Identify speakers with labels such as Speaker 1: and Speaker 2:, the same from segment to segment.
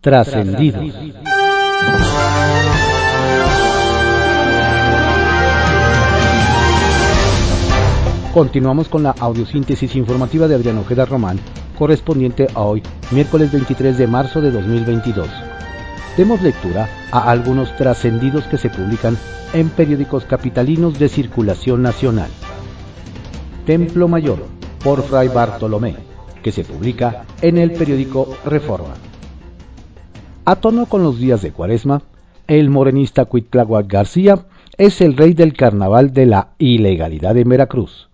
Speaker 1: Trascendidos. Continuamos con la audiosíntesis informativa de Adriano Ojeda Román, correspondiente a hoy, miércoles 23 de marzo de 2022. Demos lectura a algunos trascendidos que se publican en periódicos capitalinos de circulación nacional. Templo Mayor, por Fray Bartolomé, que se publica en el periódico Reforma. A tono con los días de Cuaresma, el morenista Cuitláhuac García es el rey del carnaval de la ilegalidad en Veracruz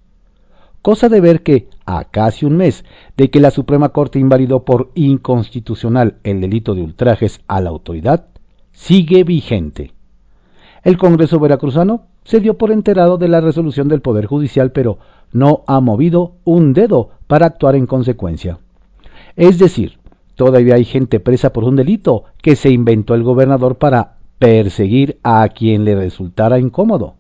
Speaker 1: cosa de ver que, a casi un mes de que la Suprema Corte invalidó por inconstitucional el delito de ultrajes a la autoridad, sigue vigente. El Congreso veracruzano se dio por enterado de la resolución del Poder Judicial, pero no ha movido un dedo para actuar en consecuencia. Es decir, todavía hay gente presa por un delito que se inventó el gobernador para perseguir a quien le resultara incómodo.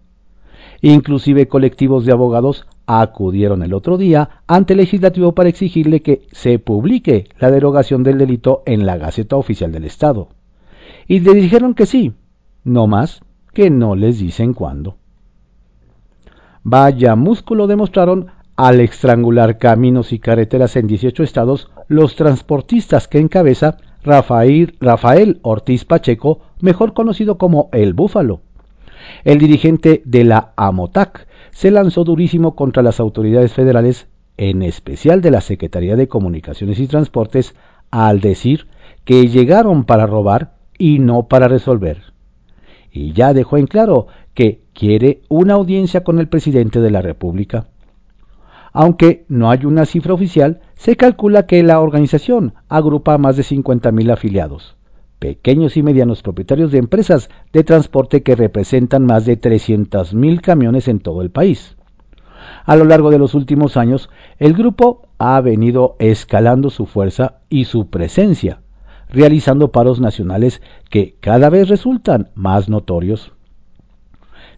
Speaker 1: Inclusive colectivos de abogados acudieron el otro día ante el legislativo para exigirle que se publique la derogación del delito en la Gaceta Oficial del Estado. Y le dijeron que sí, no más que no les dicen cuándo. Vaya músculo demostraron al estrangular caminos y carreteras en 18 estados los transportistas que encabeza Rafael, Rafael Ortiz Pacheco, mejor conocido como El Búfalo. El dirigente de la AMOTAC, se lanzó durísimo contra las autoridades federales, en especial de la Secretaría de Comunicaciones y Transportes, al decir que llegaron para robar y no para resolver. Y ya dejó en claro que quiere una audiencia con el presidente de la República. Aunque no hay una cifra oficial, se calcula que la organización agrupa a más de 50.000 afiliados pequeños y medianos propietarios de empresas de transporte que representan más de 300.000 camiones en todo el país. A lo largo de los últimos años, el grupo ha venido escalando su fuerza y su presencia, realizando paros nacionales que cada vez resultan más notorios.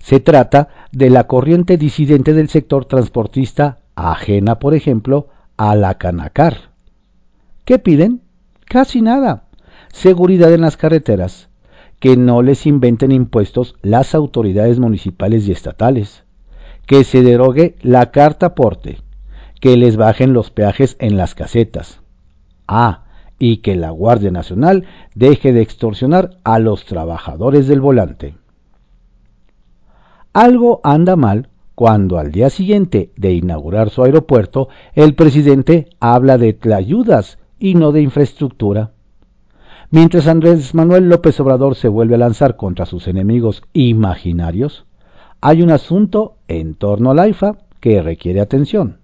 Speaker 1: Se trata de la corriente disidente del sector transportista ajena, por ejemplo, a la Canacar. ¿Qué piden? Casi nada seguridad en las carreteras, que no les inventen impuestos las autoridades municipales y estatales, que se derogue la carta aporte, que les bajen los peajes en las casetas. Ah, y que la Guardia Nacional deje de extorsionar a los trabajadores del volante. Algo anda mal cuando al día siguiente de inaugurar su aeropuerto el presidente habla de ayudas y no de infraestructura. Mientras Andrés Manuel López Obrador se vuelve a lanzar contra sus enemigos imaginarios, hay un asunto en torno a la IFA que requiere atención.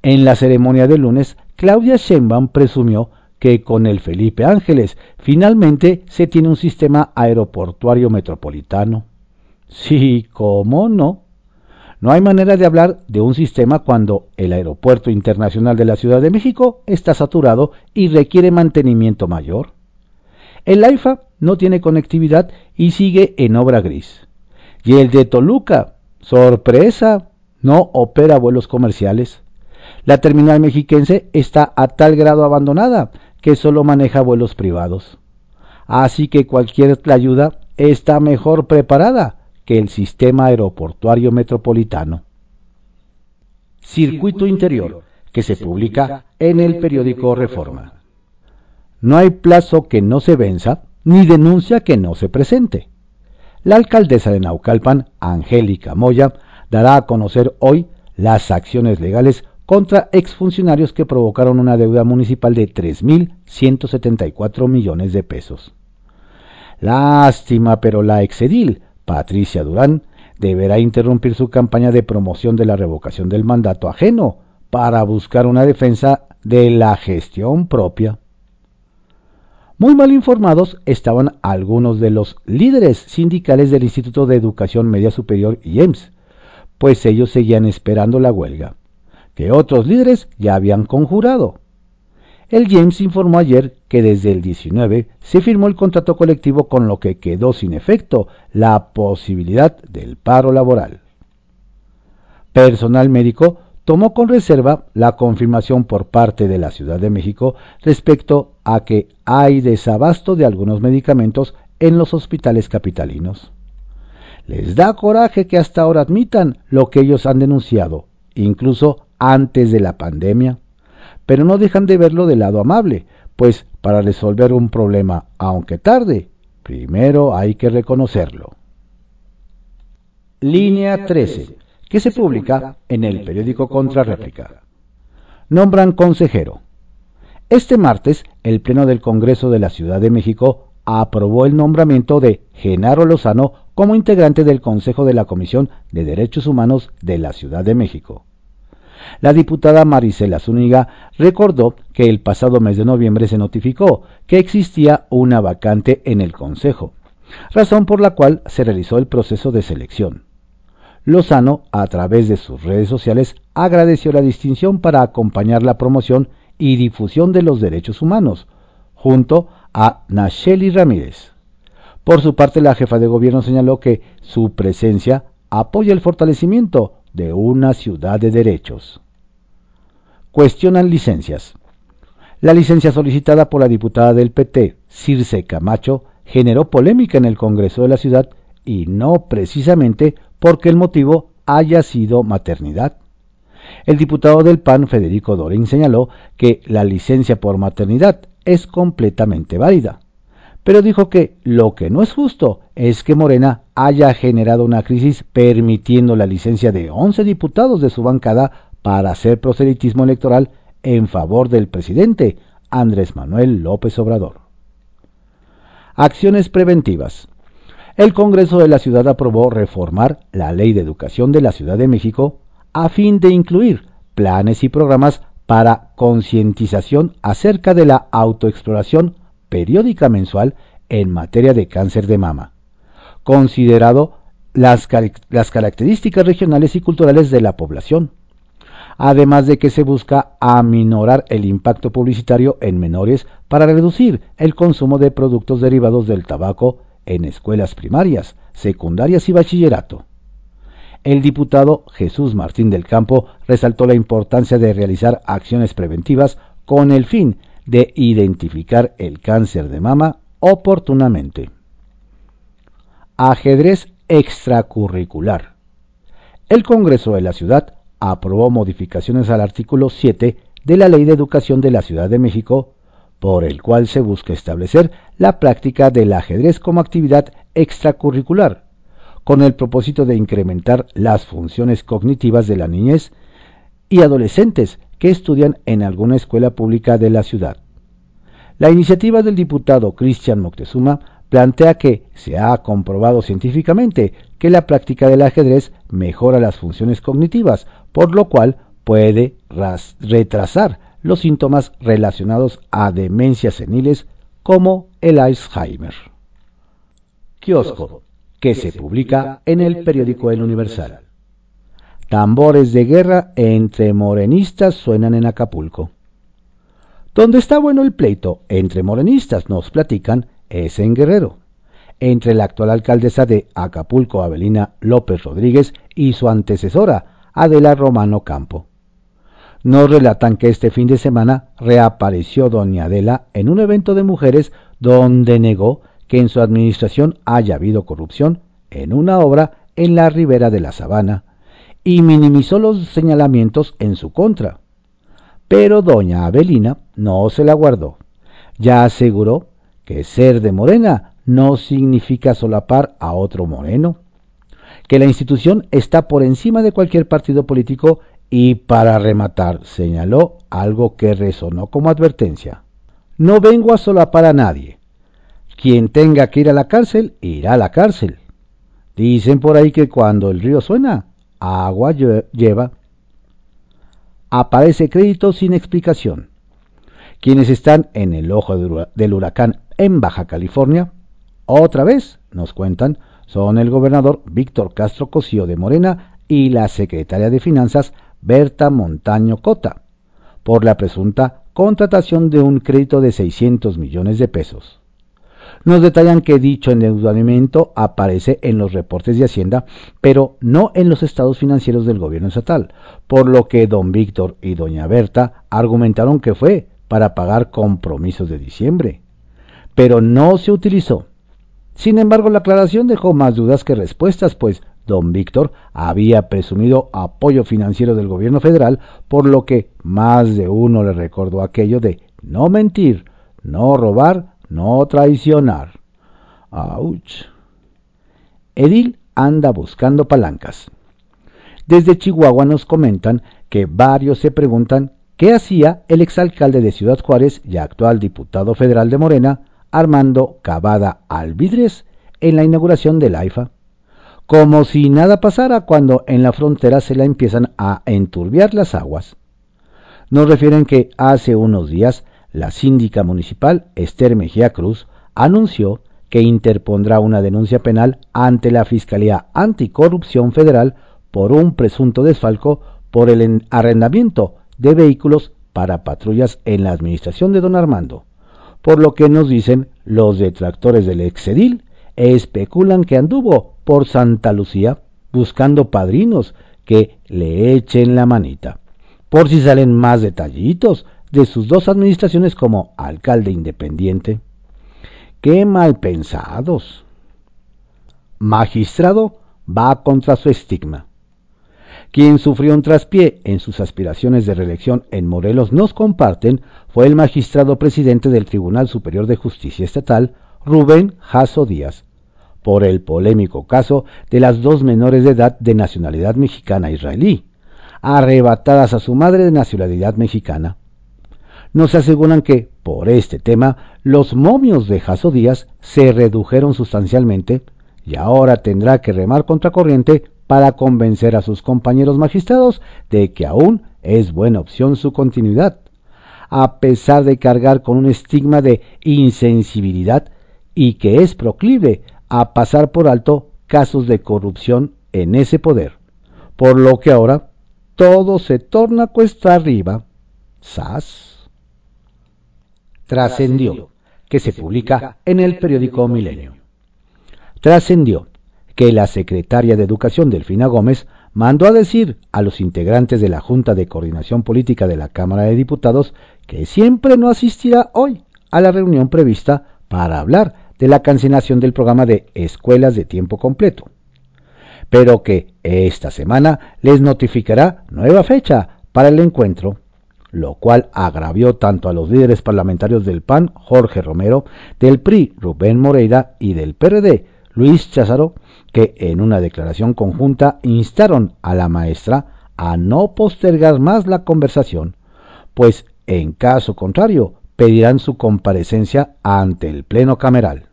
Speaker 1: En la ceremonia del lunes, Claudia Sheinbaum presumió que con el Felipe Ángeles finalmente se tiene un sistema aeroportuario metropolitano. Sí, ¿cómo no? No hay manera de hablar de un sistema cuando el Aeropuerto Internacional de la Ciudad de México está saturado y requiere mantenimiento mayor. El AIFA no tiene conectividad y sigue en obra gris. Y el de Toluca, sorpresa, no opera vuelos comerciales. La terminal mexiquense está a tal grado abandonada que solo maneja vuelos privados. Así que cualquier ayuda está mejor preparada que el sistema aeroportuario metropolitano. Circuito Interior, que se publica en el periódico Reforma. No hay plazo que no se venza, ni denuncia que no se presente. La alcaldesa de Naucalpan, Angélica Moya, dará a conocer hoy las acciones legales contra exfuncionarios que provocaron una deuda municipal de 3.174 millones de pesos. Lástima, pero la exedil Patricia Durán deberá interrumpir su campaña de promoción de la revocación del mandato ajeno para buscar una defensa de la gestión propia. Muy mal informados estaban algunos de los líderes sindicales del Instituto de Educación Media Superior IEMS, pues ellos seguían esperando la huelga, que otros líderes ya habían conjurado. El James informó ayer que desde el 19 se firmó el contrato colectivo con lo que quedó sin efecto la posibilidad del paro laboral. Personal médico tomó con reserva la confirmación por parte de la Ciudad de México respecto a que hay desabasto de algunos medicamentos en los hospitales capitalinos. Les da coraje que hasta ahora admitan lo que ellos han denunciado, incluso antes de la pandemia, pero no dejan de verlo del lado amable, pues para resolver un problema, aunque tarde, primero hay que reconocerlo. Línea 13, que se publica en el periódico Contrarréplica. Nombran consejero. Este martes, el Pleno del Congreso de la Ciudad de México aprobó el nombramiento de Genaro Lozano como integrante del Consejo de la Comisión de Derechos Humanos de la Ciudad de México. La diputada Marisela Zúñiga recordó que el pasado mes de noviembre se notificó que existía una vacante en el Consejo, razón por la cual se realizó el proceso de selección. Lozano, a través de sus redes sociales, agradeció la distinción para acompañar la promoción y difusión de los derechos humanos, junto a Nacheli Ramírez. Por su parte, la jefa de gobierno señaló que su presencia apoya el fortalecimiento de una ciudad de derechos. Cuestionan licencias. La licencia solicitada por la diputada del PT, Circe Camacho, generó polémica en el Congreso de la ciudad y no precisamente porque el motivo haya sido maternidad. El diputado del PAN, Federico Dorin, señaló que la licencia por maternidad es completamente válida, pero dijo que lo que no es justo es que Morena haya generado una crisis permitiendo la licencia de 11 diputados de su bancada para hacer proselitismo electoral en favor del presidente Andrés Manuel López Obrador. Acciones preventivas. El Congreso de la Ciudad aprobó reformar la Ley de Educación de la Ciudad de México a fin de incluir planes y programas para concientización acerca de la autoexploración periódica mensual en materia de cáncer de mama, considerado las, las, características regionales y culturales de la población, además de que se busca aminorar el impacto publicitario en menores para reducir el consumo de productos derivados del tabaco en escuelas primarias, secundarias y bachillerato. El diputado Jesús Martín del Campo resaltó la importancia de realizar acciones preventivas con el fin de identificar el cáncer de mama oportunamente. Ajedrez extracurricular. El Congreso de la Ciudad aprobó modificaciones al artículo 7 de la Ley de Educación de la Ciudad de México, por el cual se busca establecer la práctica del ajedrez como actividad extracurricular, con el propósito de incrementar las funciones cognitivas de la niñez y adolescentes que estudian en alguna escuela pública de la ciudad. La iniciativa del diputado Cristian Moctezuma plantea que se ha comprobado científicamente que la práctica del ajedrez mejora las funciones cognitivas, por lo cual puede retrasar los síntomas relacionados a demencias seniles como el Alzheimer. Kiosco, que se publica en el periódico El Universal. Tambores de guerra entre morenistas suenan en Acapulco. Donde está bueno el pleito entre morenistas, nos platican, es en Guerrero, entre la actual alcaldesa de Acapulco, Abelina López Rodríguez, y su antecesora, Adela Romano Campo. Nos relatan que este fin de semana reapareció doña Adela en un evento de mujeres donde negó que en su administración haya habido corrupción en una obra en la ribera de la sabana y minimizó los señalamientos en su contra. Pero doña Abelina no se la guardó. Ya aseguró que ser de Morena no significa solapar a otro moreno, que la institución está por encima de cualquier partido político y para rematar señaló algo que resonó como advertencia. No vengo a solapar a nadie. Quien tenga que ir a la cárcel, irá a la cárcel. Dicen por ahí que cuando el río suena, agua lleva aparece crédito sin explicación. Quienes están en el ojo del huracán en Baja California, otra vez, nos cuentan, son el gobernador Víctor Castro Cosío de Morena y la secretaria de Finanzas Berta Montaño Cota, por la presunta contratación de un crédito de 600 millones de pesos. Nos detallan que dicho endeudamiento aparece en los reportes de Hacienda, pero no en los estados financieros del gobierno estatal, por lo que don Víctor y doña Berta argumentaron que fue para pagar compromisos de diciembre. Pero no se utilizó. Sin embargo, la aclaración dejó más dudas que respuestas, pues don Víctor había presumido apoyo financiero del gobierno federal, por lo que más de uno le recordó aquello de no mentir, no robar, no traicionar. ¡Auch! Edil anda buscando palancas. Desde Chihuahua nos comentan que varios se preguntan qué hacía el exalcalde de Ciudad Juárez y actual diputado federal de Morena, Armando Cavada Alvidres, en la inauguración del AIFA. Como si nada pasara cuando en la frontera se la empiezan a enturbiar las aguas. Nos refieren que hace unos días la síndica municipal Esther Mejía Cruz anunció que interpondrá una denuncia penal ante la Fiscalía Anticorrupción Federal por un presunto desfalco por el arrendamiento de vehículos para patrullas en la administración de don Armando, por lo que nos dicen los detractores del exedil especulan que anduvo por Santa Lucía buscando padrinos que le echen la manita. Por si salen más detallitos de sus dos administraciones como alcalde independiente. ¡Qué mal pensados! Magistrado va contra su estigma. Quien sufrió un traspié en sus aspiraciones de reelección en Morelos nos comparten fue el magistrado presidente del Tribunal Superior de Justicia Estatal, Rubén Jasso Díaz, por el polémico caso de las dos menores de edad de nacionalidad mexicana israelí, arrebatadas a su madre de nacionalidad mexicana nos aseguran que, por este tema, los momios de Jaso Díaz se redujeron sustancialmente y ahora tendrá que remar contracorriente para convencer a sus compañeros magistrados de que aún es buena opción su continuidad, a pesar de cargar con un estigma de insensibilidad y que es proclive a pasar por alto casos de corrupción en ese poder, por lo que ahora todo se torna cuesta arriba. ¡Sas! Trascendió, que se publica en el periódico Milenio. Trascendió que la secretaria de Educación Delfina Gómez mandó a decir a los integrantes de la Junta de Coordinación Política de la Cámara de Diputados que siempre no asistirá hoy a la reunión prevista para hablar de la cancelación del programa de escuelas de tiempo completo, pero que esta semana les notificará nueva fecha para el encuentro lo cual agravió tanto a los líderes parlamentarios del PAN, Jorge Romero, del PRI, Rubén Moreira, y del PRD, Luis Cházaro, que en una declaración conjunta instaron a la maestra a no postergar más la conversación, pues en caso contrario pedirán su comparecencia ante el Pleno Cameral.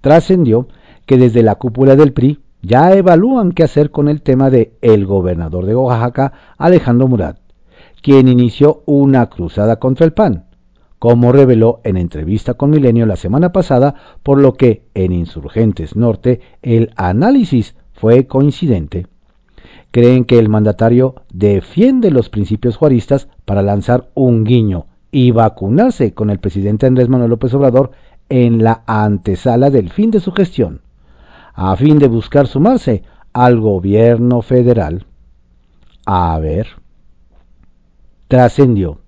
Speaker 1: Trascendió que desde la cúpula del PRI ya evalúan qué hacer con el tema de el gobernador de Oaxaca, Alejandro Murat, quien inició una cruzada contra el PAN, como reveló en entrevista con Milenio la semana pasada, por lo que en Insurgentes Norte el análisis fue coincidente. Creen que el mandatario defiende los principios juaristas para lanzar un guiño y vacunarse con el presidente Andrés Manuel López Obrador en la antesala del fin de su gestión, a fin de buscar sumarse al gobierno federal. A ver trascendió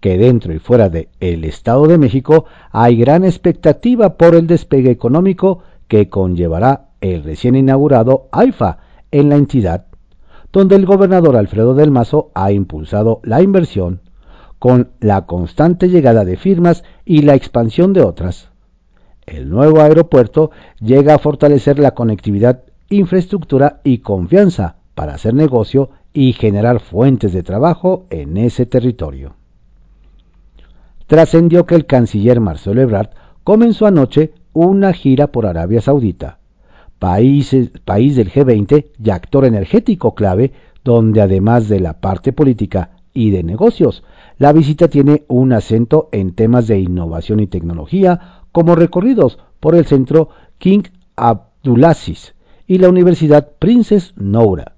Speaker 1: que dentro y fuera del el Estado de México hay gran expectativa por el despegue económico que conllevará el recién inaugurado AIFA en la entidad, donde el gobernador Alfredo del Mazo ha impulsado la inversión con la constante llegada de firmas y la expansión de otras. El nuevo aeropuerto llega a fortalecer la conectividad, infraestructura y confianza para hacer negocio y generar fuentes de trabajo en ese territorio. Trascendió que el canciller Marcelo Ebrard comenzó anoche una gira por Arabia Saudita, país, del G20 y actor energético clave, donde además de la parte política y de negocios, la visita tiene un acento en temas de innovación y tecnología, como recorridos por el centro King Abdulaziz y la Universidad Princess Noura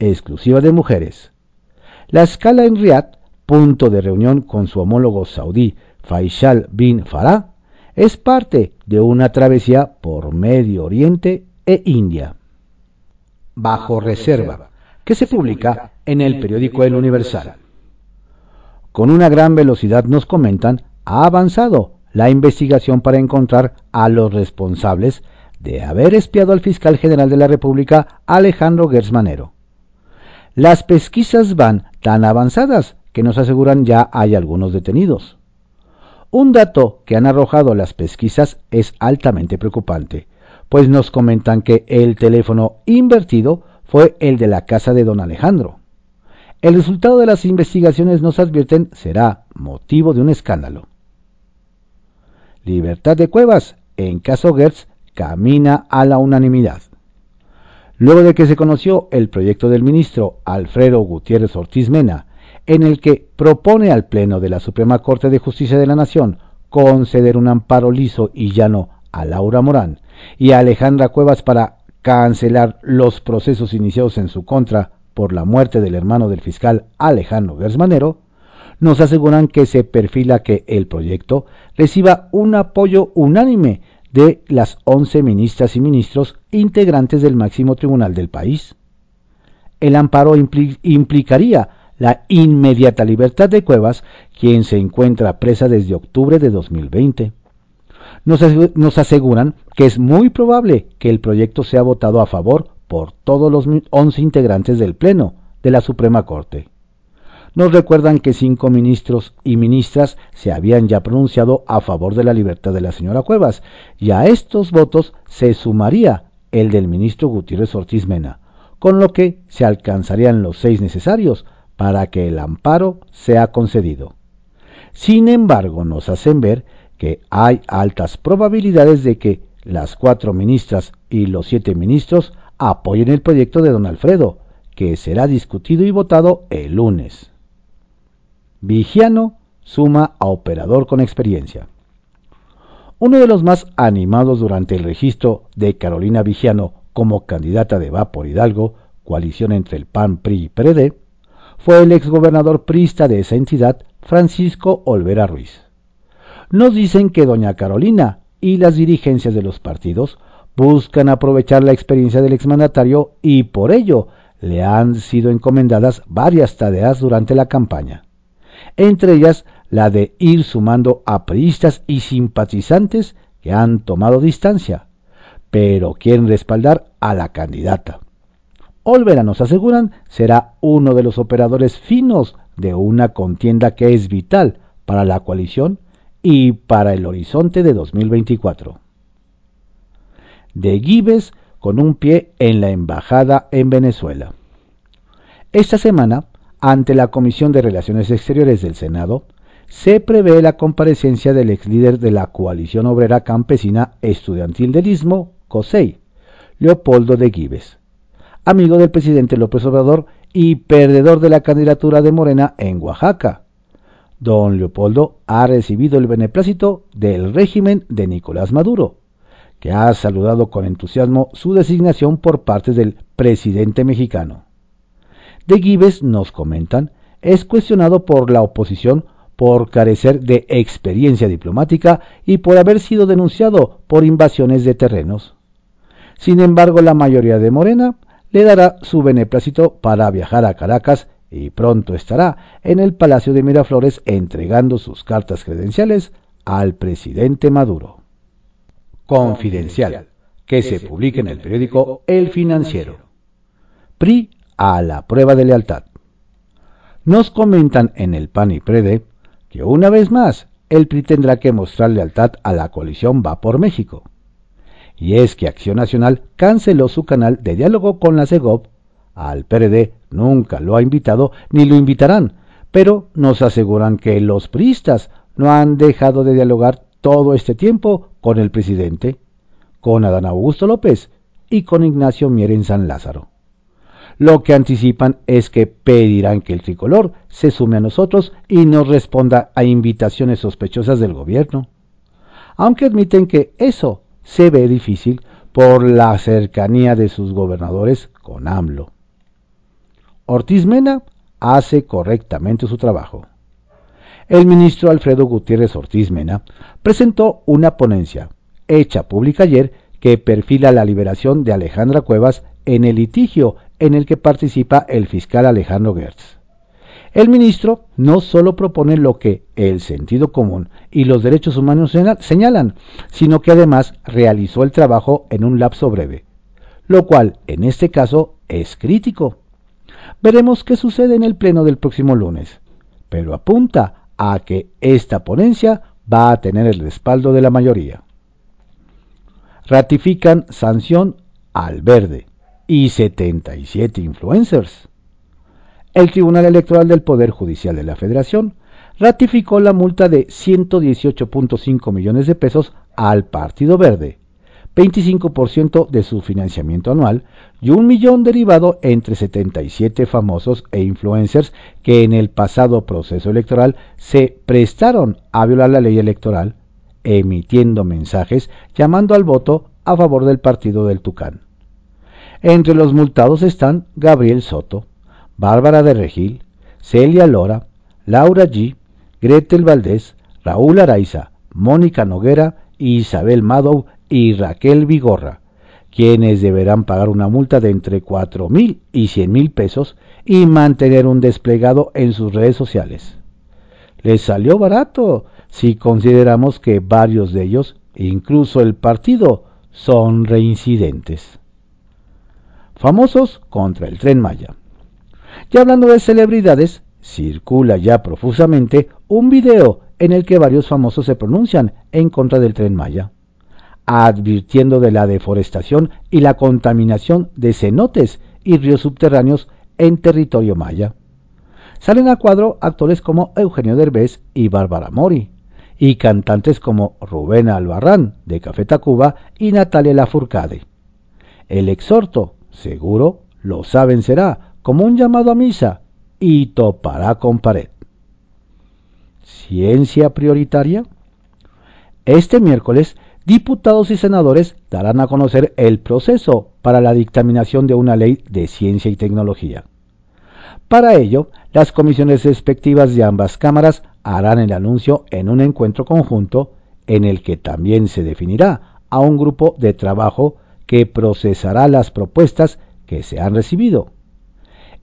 Speaker 1: exclusiva de mujeres. La escala en Riyadh, punto de reunión con su homólogo saudí Faisal bin Farah, es parte de una travesía por Medio Oriente e India. Bajo reserva, que se publica en el periódico El Universal. Con una gran velocidad nos comentan, ha avanzado la investigación para encontrar a los responsables de haber espiado al fiscal general de la República, Alejandro Gersmanero. Las pesquisas van tan avanzadas que nos aseguran ya hay algunos detenidos. Un dato que han arrojado las pesquisas es altamente preocupante, pues nos comentan que el teléfono invertido fue el de la casa de don Alejandro. El resultado de las investigaciones nos advierten será motivo de un escándalo. Libertad de Cuevas, en caso Gertz, camina a la unanimidad. Luego de que se conoció el proyecto del ministro Alfredo Gutiérrez Ortiz Mena en el que propone al Pleno de la Suprema Corte de Justicia de la Nación conceder un amparo liso y llano a Laura Morán y a Alejandra Cuevas para cancelar los procesos iniciados en su contra por la muerte del hermano del fiscal Alejandro Gersmanero, nos aseguran que se perfila que el proyecto reciba un apoyo unánime de las 11 ministras y ministros integrantes del máximo tribunal del país. El amparo implicaría la inmediata libertad de Cuevas, quien se encuentra presa desde octubre de 2020. Nos, aseguran que es muy probable que el proyecto sea votado a favor por todos los 11 integrantes del Pleno de la Suprema Corte. Nos recuerdan que cinco ministros y ministras se habían ya pronunciado a favor de la libertad de la señora Cuevas, y a estos votos se sumaría el del ministro Gutiérrez Ortiz Mena, con lo que se alcanzarían los seis necesarios para que el amparo sea concedido. Sin embargo, nos hacen ver que hay altas probabilidades de que las cuatro ministras y los siete ministros apoyen el proyecto de don Alfredo, que será discutido y votado el lunes. Vigiano suma a operador con experiencia. Uno de los más animados durante el registro de Carolina Vigiano como candidata de Vapor Hidalgo, coalición entre el PAN, PRI y PRD, fue el exgobernador prista de esa entidad, Francisco Olvera Ruiz. Nos dicen que doña Carolina y las dirigencias de los partidos buscan aprovechar la experiencia del exmandatario y por ello le han sido encomendadas varias tareas durante la campaña, entre ellas la de ir sumando a priistas y simpatizantes que han tomado distancia, pero quieren respaldar a la candidata. Olvera, nos aseguran, será uno de los operadores finos de una contienda que es vital para la coalición y para el horizonte de 2024. De Gives con un pie en la embajada en Venezuela. Esta semana, ante la Comisión de Relaciones Exteriores del Senado, se prevé la comparecencia del ex líder de la coalición obrera campesina estudiantil del Istmo, COSEI, Leopoldo de Gives amigo del presidente López Obrador y perdedor de la candidatura de Morena en Oaxaca. Don Leopoldo ha recibido el beneplácito del régimen de Nicolás Maduro, que ha saludado con entusiasmo su designación por parte del presidente mexicano. De Gives, nos comentan, es cuestionado por la oposición por carecer de experiencia diplomática y por haber sido denunciado por invasiones de terrenos. Sin embargo, la mayoría de Morena le dará su beneplácito para viajar a Caracas y pronto estará en el Palacio de Miraflores entregando sus cartas credenciales al presidente Maduro. Confidencial, que se publique en el periódico El Financiero. PRI a la prueba de lealtad. Nos comentan en el PAN y PREDE que una vez más el PRI tendrá que mostrar lealtad a la coalición Va por México y es que Acción Nacional canceló su canal de diálogo con la CEGOP. Al PRD nunca lo ha invitado ni lo invitarán, pero nos aseguran que los priistas no han dejado de dialogar todo este tiempo con el presidente, con Adán Augusto López y con Ignacio Mier en San Lázaro. Lo que anticipan es que pedirán que el tricolor se sume a nosotros y nos responda a invitaciones sospechosas del gobierno. Aunque admiten que eso se ve difícil por la cercanía de sus gobernadores con AMLO. Ortiz Mena hace correctamente su trabajo. el ministro Alfredo Gutiérrez Ortiz Mena presentó una ponencia, hecha pública ayer, que perfila la liberación de Alejandra Cuevas en el litigio en el que participa el fiscal Alejandro Gertz. El ministro no solo propone lo que el sentido común y los derechos humanos señalan, sino que además realizó el trabajo en un lapso breve, lo cual en este caso es crítico. Veremos qué sucede en el pleno del próximo lunes, pero apunta a que esta ponencia va a tener el respaldo de la mayoría. Ratifican sanción al verde y 77 influencers el Tribunal Electoral del Poder Judicial de la Federación ratificó la multa de 118.5 millones de pesos al Partido Verde, 25% de su financiamiento anual y un millón derivado entre 77 famosos e influencers que en el pasado proceso electoral se prestaron a violar la ley electoral, emitiendo mensajes llamando al voto a favor del partido del Tucán. Entre los multados están Gabriel Soto, Bárbara de Regil, Celia Lora, Laura G., Gretel Valdés, Raúl Araiza, Mónica Noguera, Isabel Madow y Raquel Vigorra, quienes deberán pagar una multa de entre 4 mil y 100 mil pesos y mantener un desplegado en sus redes sociales. Les salió barato si consideramos que varios de ellos, incluso el partido, son reincidentes. Famosos contra el tren Maya. Y hablando de celebridades, circula ya profusamente un video en el que varios famosos se pronuncian en contra del tren Maya, advirtiendo de la deforestación y la contaminación de cenotes y ríos subterráneos en territorio maya. Salen a cuadro actores como Eugenio Derbez y Bárbara Mori, y cantantes como Rubén Albarrán de Café Tacuba y Natalia Lafourcade. El exhorto, seguro, lo saben será, como un llamado a misa y topará con pared. Ciencia prioritaria. Este miércoles, diputados y senadores darán a conocer el proceso para la dictaminación de una ley de ciencia y tecnología. Para ello, las comisiones respectivas de ambas cámaras harán el anuncio en un encuentro conjunto en el que también se definirá a un grupo de trabajo que procesará las propuestas que se han recibido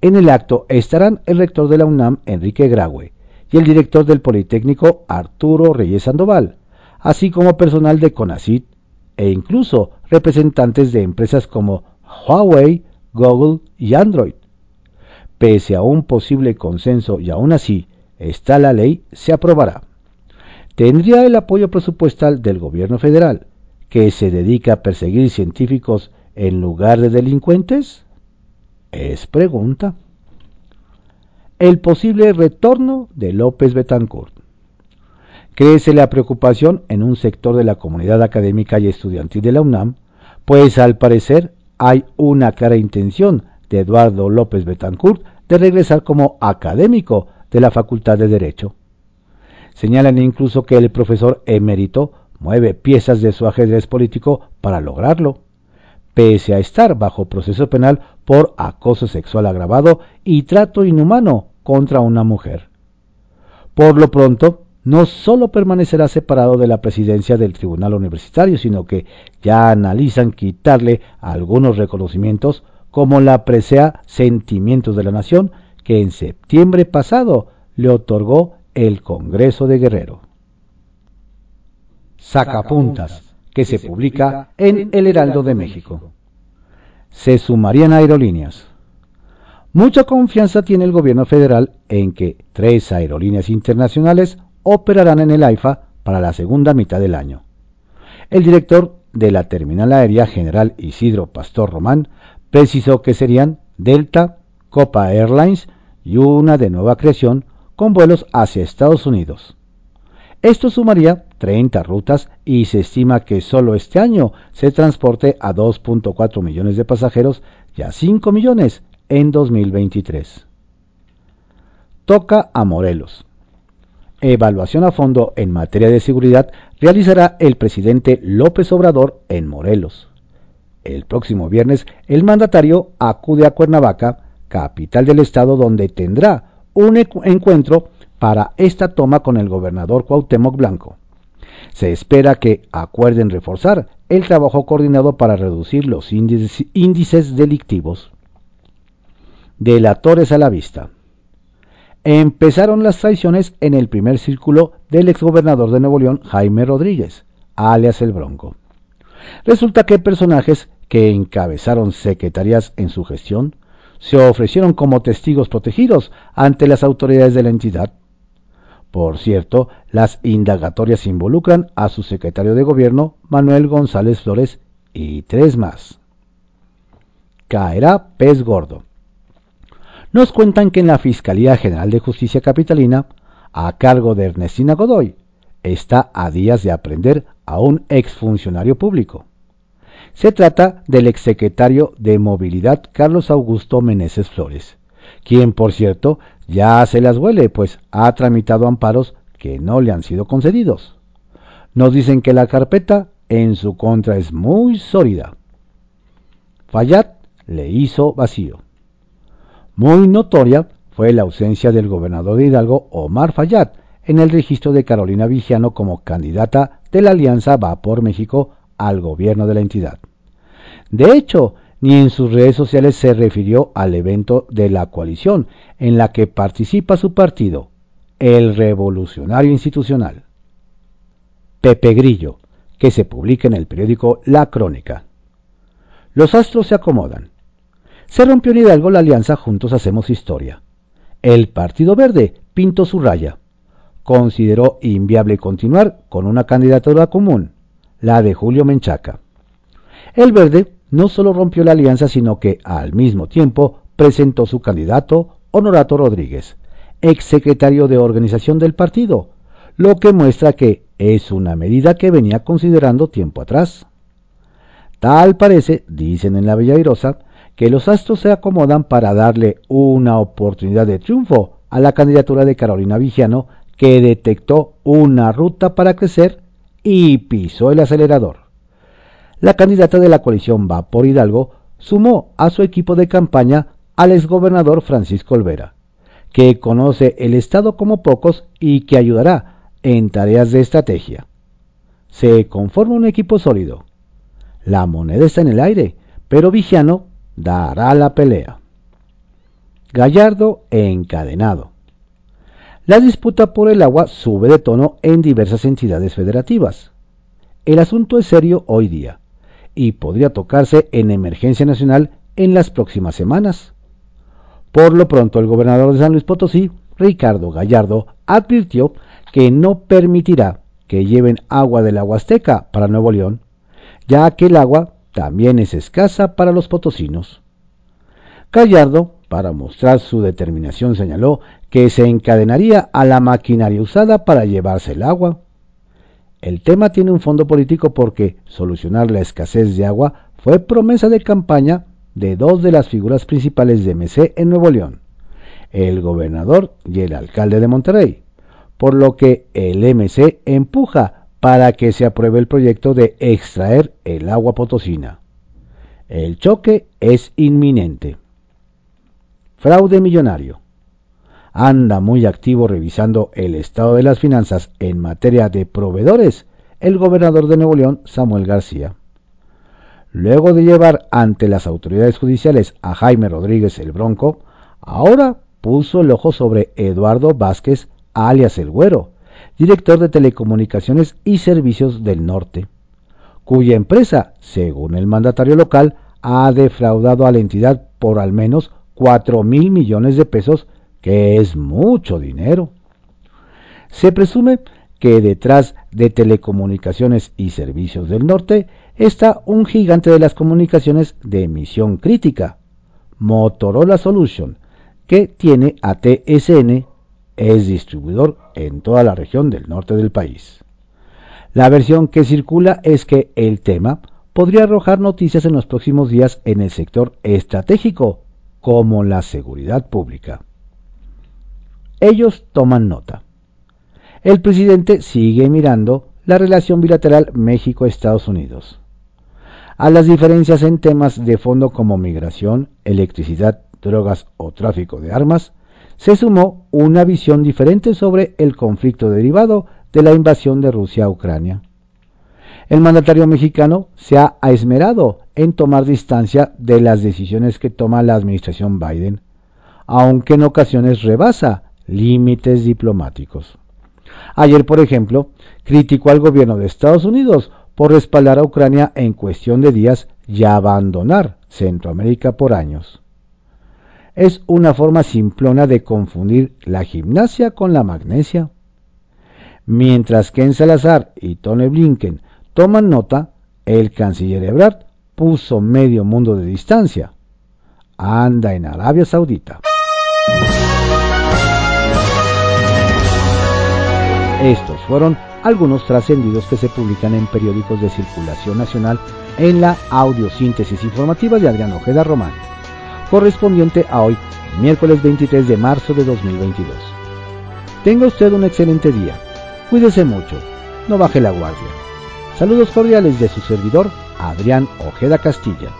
Speaker 1: en el acto estarán el rector de la UNAM, Enrique Graue, y el director del Politécnico, Arturo Reyes Sandoval, así como personal de CONACIT e incluso representantes de empresas como Huawei, Google y Android. Pese a un posible consenso y aún así está la ley, se aprobará. ¿Tendría el apoyo presupuestal del gobierno federal, que se dedica a perseguir científicos en lugar de delincuentes? Es pregunta. El posible retorno de López Betancourt. Crece la preocupación en un sector de la comunidad académica y estudiantil de la UNAM, pues al parecer hay una clara intención de Eduardo López Betancourt de regresar como académico de la Facultad de Derecho. Señalan incluso que el profesor emérito mueve piezas de su ajedrez político para lograrlo pese a estar bajo proceso penal por acoso sexual agravado y trato inhumano contra una mujer. Por lo pronto, no solo permanecerá separado de la presidencia del Tribunal Universitario, sino que ya analizan quitarle algunos reconocimientos como la presea Sentimientos de la Nación que en septiembre pasado le otorgó el Congreso de Guerrero. Sacapuntas que se publica en El Heraldo de México. Se sumarían aerolíneas. Mucha confianza tiene el gobierno federal en que tres aerolíneas internacionales operarán en el AIFA para la segunda mitad del año. El director de la terminal aérea general Isidro Pastor Román precisó que serían Delta, Copa Airlines y una de nueva creación con vuelos hacia Estados Unidos. Esto sumaría 30 rutas y se estima que solo este año se transporte a 2.4 millones de pasajeros y a 5 millones en 2023. Toca a Morelos. Evaluación a fondo en materia de seguridad realizará el presidente López Obrador en Morelos. El próximo viernes el mandatario acude a Cuernavaca, capital del estado, donde tendrá un encuentro para esta toma con el gobernador Cuauhtémoc Blanco. Se espera que acuerden reforzar el trabajo coordinado para reducir los índices delictivos. Delatores a la vista. Empezaron las traiciones en el primer círculo del exgobernador de Nuevo León, Jaime Rodríguez, alias el Bronco. Resulta que personajes que encabezaron secretarías en su gestión se ofrecieron como testigos protegidos ante las autoridades de la entidad. Por cierto, las indagatorias involucran a su secretario de gobierno, Manuel González Flores, y tres más. Caerá pez gordo. Nos cuentan que en la Fiscalía General de Justicia Capitalina, a cargo de Ernestina Godoy, está a días de aprender a un exfuncionario público. Se trata del exsecretario de Movilidad Carlos Augusto Meneses Flores, quien por cierto ya se las huele, pues ha tramitado amparos que no le han sido concedidos. Nos dicen que la carpeta en su contra es muy sólida. Fayad le hizo vacío. Muy notoria fue la ausencia del gobernador de Hidalgo, Omar Fayad, en el registro de Carolina Vigiano como candidata de la Alianza Va por México al gobierno de la entidad. De hecho, ni en sus redes sociales se refirió al evento de la coalición en la que participa su partido, el Revolucionario Institucional. Pepe Grillo, que se publica en el periódico La Crónica. Los astros se acomodan. Se rompió en Hidalgo la alianza Juntos Hacemos Historia. El Partido Verde pintó su raya. Consideró inviable continuar con una candidatura común la de Julio Menchaca. El Verde no solo rompió la alianza, sino que al mismo tiempo presentó su candidato, Honorato Rodríguez, exsecretario de organización del partido, lo que muestra que es una medida que venía considerando tiempo atrás. Tal parece, dicen en la Bella que los astros se acomodan para darle una oportunidad de triunfo a la candidatura de Carolina Vigiano, que detectó una ruta para crecer y pisó el acelerador. La candidata de la coalición Va por Hidalgo sumó a su equipo de campaña al exgobernador Francisco Olvera, que conoce el Estado como pocos y que ayudará en tareas de estrategia. Se conforma un equipo sólido. La moneda está en el aire, pero Vigiano dará la pelea. Gallardo encadenado. La disputa por el agua sube de tono en diversas entidades federativas. El asunto es serio hoy día y podría tocarse en emergencia nacional en las próximas semanas. Por lo pronto, el gobernador de San Luis Potosí, Ricardo Gallardo, advirtió que no permitirá que lleven agua de la Huasteca para Nuevo León, ya que el agua también es escasa para los potosinos. Gallardo para mostrar su determinación señaló que se encadenaría a la maquinaria usada para llevarse el agua. El tema tiene un fondo político porque solucionar la escasez de agua fue promesa de campaña de dos de las figuras principales de MC en Nuevo León, el gobernador y el alcalde de Monterrey, por lo que el MC empuja para que se apruebe el proyecto de extraer el agua potosina. El choque es inminente. Fraude millonario. Anda muy activo revisando el estado de las finanzas en materia de proveedores el gobernador de Nuevo León, Samuel García. Luego de llevar ante las autoridades judiciales a Jaime Rodríguez el Bronco, ahora puso el ojo sobre Eduardo Vázquez, alias el Güero, director de Telecomunicaciones y Servicios del Norte, cuya empresa, según el mandatario local, ha defraudado a la entidad por al menos 4 mil millones de pesos, que es mucho dinero. Se presume que detrás de telecomunicaciones y servicios del norte está un gigante de las comunicaciones de emisión crítica, Motorola Solution, que tiene a TSN, es distribuidor en toda la región del norte del país. La versión que circula es que el tema podría arrojar noticias en los próximos días en el sector estratégico como la seguridad pública. Ellos toman nota. El presidente sigue mirando la relación bilateral México-Estados Unidos. A las diferencias en temas de fondo como migración, electricidad, drogas o tráfico de armas, se sumó una visión diferente sobre el conflicto derivado de la invasión de Rusia a Ucrania. El mandatario mexicano se ha esmerado en tomar distancia de las decisiones que toma la administración Biden, aunque en ocasiones rebasa límites diplomáticos. Ayer, por ejemplo, criticó al gobierno de Estados Unidos por respaldar a Ucrania en cuestión de días y abandonar Centroamérica por años. Es una forma simplona de confundir la gimnasia con la magnesia. Mientras que en Salazar y Tony Blinken toman nota, el canciller Ebrard puso medio mundo de distancia. Anda en Arabia Saudita. Estos fueron algunos trascendidos que se publican en periódicos de circulación nacional en la audiosíntesis informativa de Adrián Ojeda Román, correspondiente a hoy, miércoles 23 de marzo de 2022. Tenga usted un excelente día. Cuídese mucho. No baje la guardia. Saludos cordiales de su servidor, Adrián Ojeda Castilla.